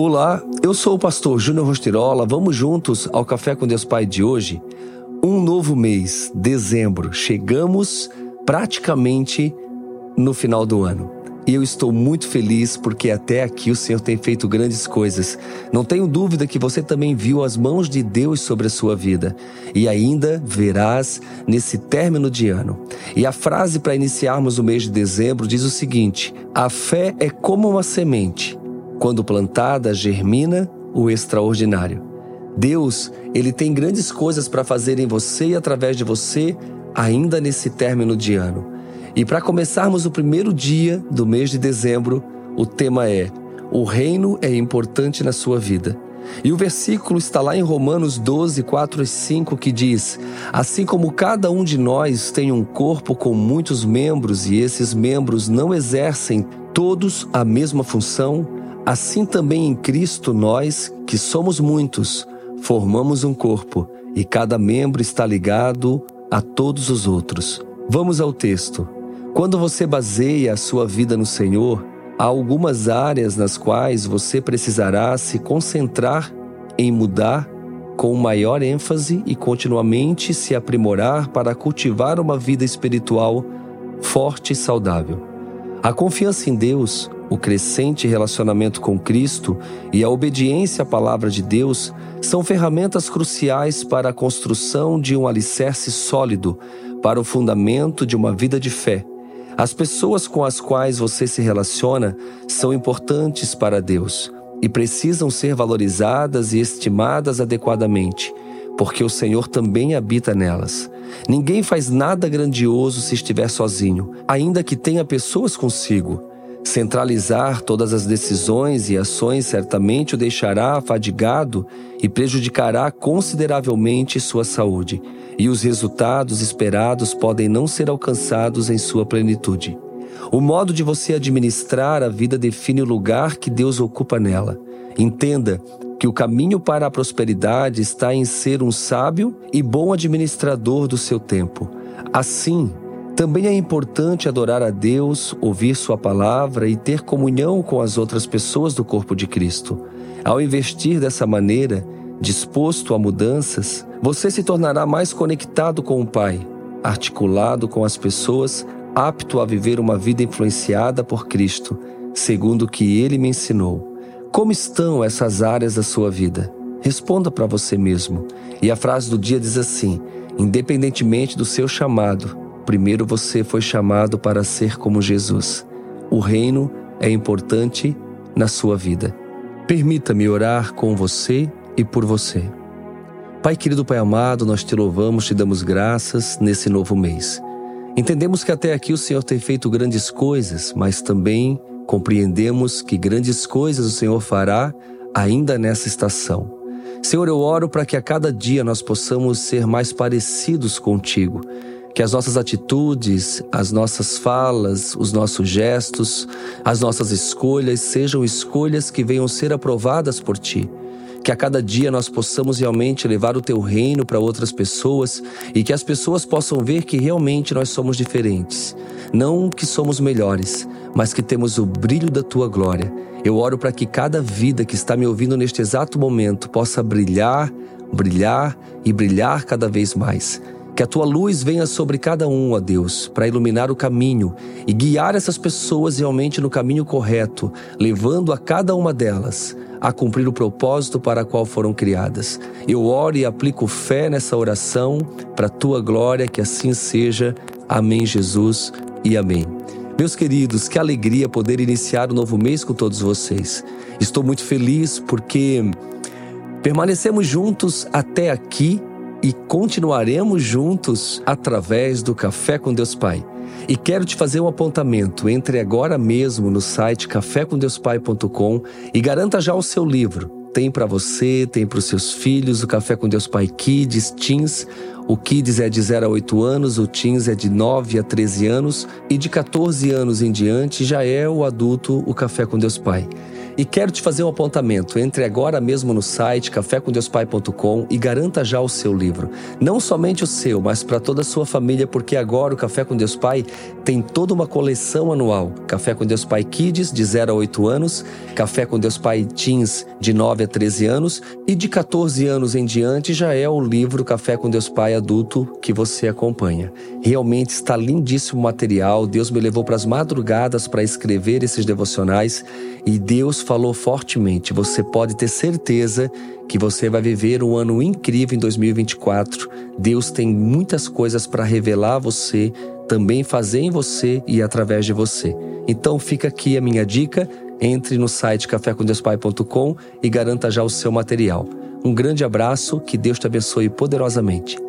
Olá, eu sou o pastor Júnior Rostirola. Vamos juntos ao Café com Deus Pai de hoje? Um novo mês, dezembro. Chegamos praticamente no final do ano. E eu estou muito feliz porque até aqui o Senhor tem feito grandes coisas. Não tenho dúvida que você também viu as mãos de Deus sobre a sua vida e ainda verás nesse término de ano. E a frase para iniciarmos o mês de dezembro diz o seguinte: A fé é como uma semente quando plantada, germina o extraordinário. Deus, ele tem grandes coisas para fazer em você e através de você, ainda nesse término de ano. E para começarmos o primeiro dia do mês de dezembro, o tema é: O reino é importante na sua vida. E o versículo está lá em Romanos 12, 4 e 5, que diz: Assim como cada um de nós tem um corpo com muitos membros e esses membros não exercem todos a mesma função, Assim também em Cristo nós, que somos muitos, formamos um corpo e cada membro está ligado a todos os outros. Vamos ao texto. Quando você baseia a sua vida no Senhor, há algumas áreas nas quais você precisará se concentrar em mudar com maior ênfase e continuamente se aprimorar para cultivar uma vida espiritual forte e saudável. A confiança em Deus, o crescente relacionamento com Cristo e a obediência à palavra de Deus são ferramentas cruciais para a construção de um alicerce sólido para o fundamento de uma vida de fé. As pessoas com as quais você se relaciona são importantes para Deus e precisam ser valorizadas e estimadas adequadamente, porque o Senhor também habita nelas. Ninguém faz nada grandioso se estiver sozinho, ainda que tenha pessoas consigo. Centralizar todas as decisões e ações certamente o deixará afadigado e prejudicará consideravelmente sua saúde, e os resultados esperados podem não ser alcançados em sua plenitude. O modo de você administrar a vida define o lugar que Deus ocupa nela. Entenda que o caminho para a prosperidade está em ser um sábio e bom administrador do seu tempo. Assim, também é importante adorar a Deus, ouvir Sua palavra e ter comunhão com as outras pessoas do corpo de Cristo. Ao investir dessa maneira, disposto a mudanças, você se tornará mais conectado com o Pai, articulado com as pessoas, apto a viver uma vida influenciada por Cristo, segundo o que Ele me ensinou. Como estão essas áreas da sua vida? Responda para você mesmo. E a frase do dia diz assim: independentemente do seu chamado, Primeiro você foi chamado para ser como Jesus. O reino é importante na sua vida. Permita-me orar com você e por você. Pai querido, Pai amado, nós te louvamos, te damos graças nesse novo mês. Entendemos que até aqui o Senhor tem feito grandes coisas, mas também compreendemos que grandes coisas o Senhor fará ainda nessa estação. Senhor, eu oro para que a cada dia nós possamos ser mais parecidos contigo que as nossas atitudes, as nossas falas, os nossos gestos, as nossas escolhas sejam escolhas que venham ser aprovadas por Ti. Que a cada dia nós possamos realmente levar o Teu reino para outras pessoas e que as pessoas possam ver que realmente nós somos diferentes. Não que somos melhores, mas que temos o brilho da Tua glória. Eu oro para que cada vida que está me ouvindo neste exato momento possa brilhar, brilhar e brilhar cada vez mais. Que a tua luz venha sobre cada um, ó Deus, para iluminar o caminho e guiar essas pessoas realmente no caminho correto, levando a cada uma delas a cumprir o propósito para o qual foram criadas. Eu oro e aplico fé nessa oração para a tua glória, que assim seja. Amém, Jesus e amém. Meus queridos, que alegria poder iniciar o novo mês com todos vocês. Estou muito feliz porque permanecemos juntos até aqui e continuaremos juntos através do Café com Deus Pai. E quero te fazer um apontamento. Entre agora mesmo no site cafécomdeuspai.com e garanta já o seu livro. Tem para você, tem para os seus filhos, o Café com Deus Pai Kids, Teens. O Kids é de 0 a 8 anos, o Teens é de 9 a 13 anos e de 14 anos em diante já é o adulto, o Café com Deus Pai. E quero te fazer um apontamento. Entre agora mesmo no site cafécomdeuspai.com e garanta já o seu livro. Não somente o seu, mas para toda a sua família, porque agora o Café com Deus Pai tem toda uma coleção anual. Café com Deus Pai Kids, de 0 a 8 anos, Café com Deus Pai Teens, de 9 a 13 anos, e de 14 anos em diante já é o livro Café com Deus Pai Adulto que você acompanha. Realmente está lindíssimo o material. Deus me levou para as madrugadas para escrever esses devocionais e Deus falou fortemente. Você pode ter certeza que você vai viver um ano incrível em 2024. Deus tem muitas coisas para revelar a você, também fazer em você e através de você. Então fica aqui a minha dica. Entre no site cafécomdeuspai.com e garanta já o seu material. Um grande abraço, que Deus te abençoe poderosamente.